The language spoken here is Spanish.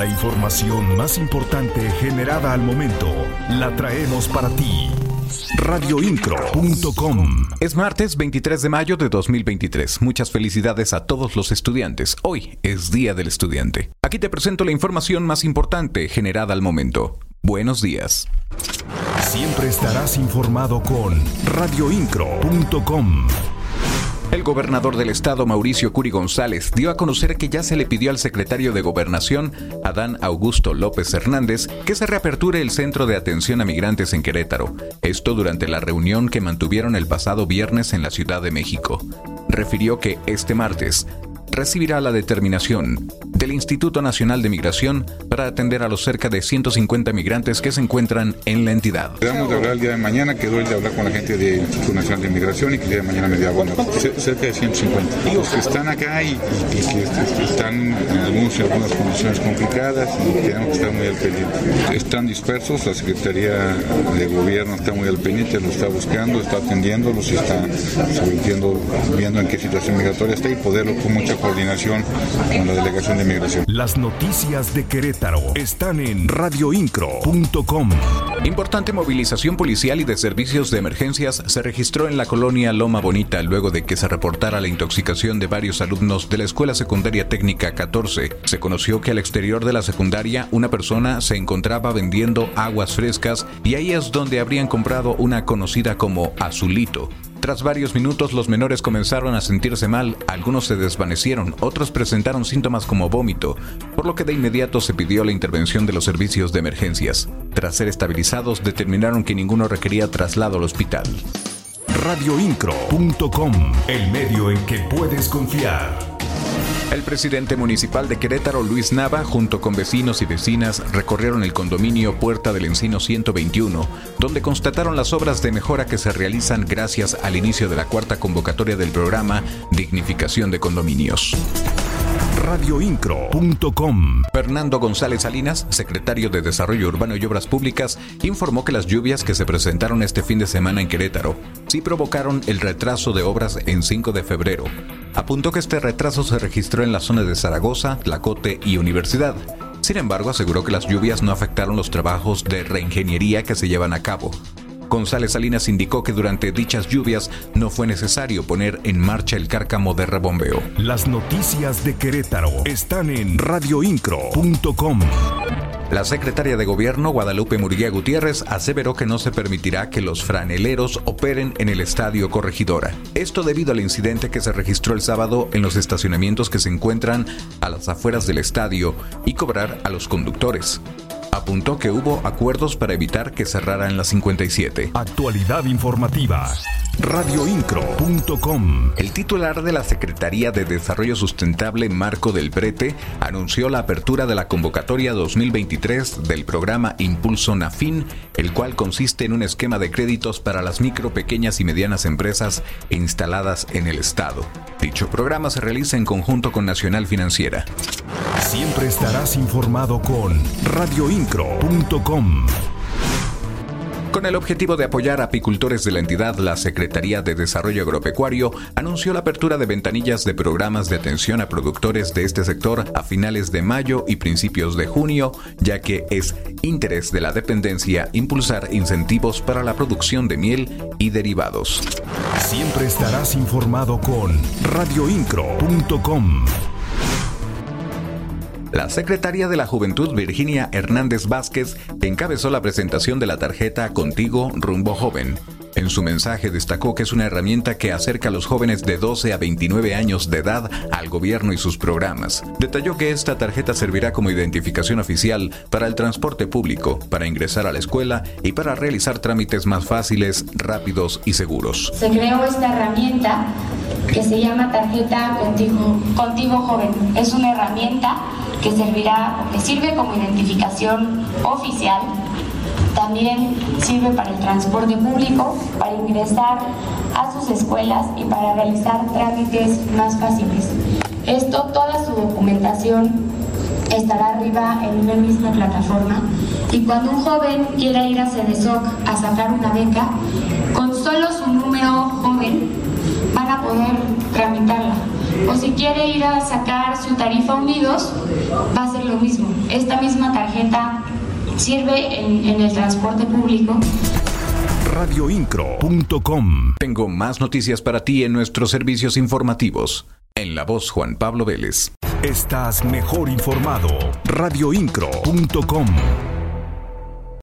La información más importante generada al momento la traemos para ti. Radioincro.com Es martes 23 de mayo de 2023. Muchas felicidades a todos los estudiantes. Hoy es Día del Estudiante. Aquí te presento la información más importante generada al momento. Buenos días. Siempre estarás informado con radioincro.com. El gobernador del estado, Mauricio Curi González, dio a conocer que ya se le pidió al secretario de Gobernación, Adán Augusto López Hernández, que se reaperture el centro de atención a migrantes en Querétaro. Esto durante la reunión que mantuvieron el pasado viernes en la Ciudad de México. Refirió que este martes recibirá la determinación del Instituto Nacional de Migración para atender a los cerca de 150 migrantes que se encuentran en la entidad. Quedamos de hablar el día de mañana, quedó el de hablar con la gente del Instituto Nacional de Migración y que el día de mañana me bueno, cerca de 150. Los que están acá y, que están en algunos, algunas condiciones complicadas y tenemos que estar muy al pendiente. Están dispersos, la Secretaría de Gobierno está muy al pendiente, los está buscando, está atendiéndolos y está viendo en qué situación migratoria está y poderlo con mucha coordinación con la Delegación de Las noticias de Querétaro están en radioincro.com. Importante movilización policial y de servicios de emergencias se registró en la colonia Loma Bonita luego de que se reportara la intoxicación de varios alumnos de la Escuela Secundaria Técnica 14. Se conoció que al exterior de la secundaria una persona se encontraba vendiendo aguas frescas y ahí es donde habrían comprado una conocida como azulito. Tras varios minutos los menores comenzaron a sentirse mal, algunos se desvanecieron, otros presentaron síntomas como vómito, por lo que de inmediato se pidió la intervención de los servicios de emergencias. Tras ser estabilizados, determinaron que ninguno requería traslado al hospital. Radioincro.com, el medio en que puedes confiar. El presidente municipal de Querétaro, Luis Nava, junto con vecinos y vecinas, recorrieron el condominio Puerta del Encino 121, donde constataron las obras de mejora que se realizan gracias al inicio de la cuarta convocatoria del programa Dignificación de Condominios radioincro.com. Fernando González Salinas, secretario de Desarrollo Urbano y Obras Públicas, informó que las lluvias que se presentaron este fin de semana en Querétaro sí provocaron el retraso de obras en 5 de febrero. Apuntó que este retraso se registró en la zona de Zaragoza, Tlacote y Universidad. Sin embargo, aseguró que las lluvias no afectaron los trabajos de reingeniería que se llevan a cabo. González Salinas indicó que durante dichas lluvias no fue necesario poner en marcha el cárcamo de rebombeo. Las noticias de Querétaro están en radioincro.com. La secretaria de Gobierno, Guadalupe Murguía Gutiérrez, aseveró que no se permitirá que los franeleros operen en el estadio Corregidora. Esto debido al incidente que se registró el sábado en los estacionamientos que se encuentran a las afueras del estadio y cobrar a los conductores apuntó que hubo acuerdos para evitar que cerrara en la 57. Actualidad informativa. Radioincro.com. El titular de la Secretaría de Desarrollo Sustentable, Marco del Brete, anunció la apertura de la convocatoria 2023 del programa Impulso Nafin, el cual consiste en un esquema de créditos para las micro, pequeñas y medianas empresas instaladas en el Estado. Dicho programa se realiza en conjunto con Nacional Financiera. Siempre estarás informado con radioincro.com. Con el objetivo de apoyar a apicultores de la entidad, la Secretaría de Desarrollo Agropecuario anunció la apertura de ventanillas de programas de atención a productores de este sector a finales de mayo y principios de junio, ya que es interés de la dependencia impulsar incentivos para la producción de miel y derivados. Siempre estarás informado con radioincro.com. La secretaria de la Juventud, Virginia Hernández Vázquez, encabezó la presentación de la tarjeta Contigo Rumbo Joven. En su mensaje destacó que es una herramienta que acerca a los jóvenes de 12 a 29 años de edad al gobierno y sus programas. Detalló que esta tarjeta servirá como identificación oficial para el transporte público, para ingresar a la escuela y para realizar trámites más fáciles, rápidos y seguros. Se creó esta herramienta que se llama tarjeta Contigo, Contigo Joven. Es una herramienta que servirá, que sirve como identificación oficial. También sirve para el transporte público, para ingresar a sus escuelas y para realizar trámites más fáciles. Esto, toda su documentación estará arriba en una misma plataforma y cuando un joven quiera ir a CEDESOC a sacar una beca, con solo su número joven van a poder tramitarla o si quiere ir a sacar su tarifa unidos, va a ser lo mismo. Esta misma tarjeta sirve en, en el transporte público radioincro.com. Tengo más noticias para ti en nuestros servicios informativos. En la voz Juan Pablo Vélez. Estás mejor informado. radioincro.com.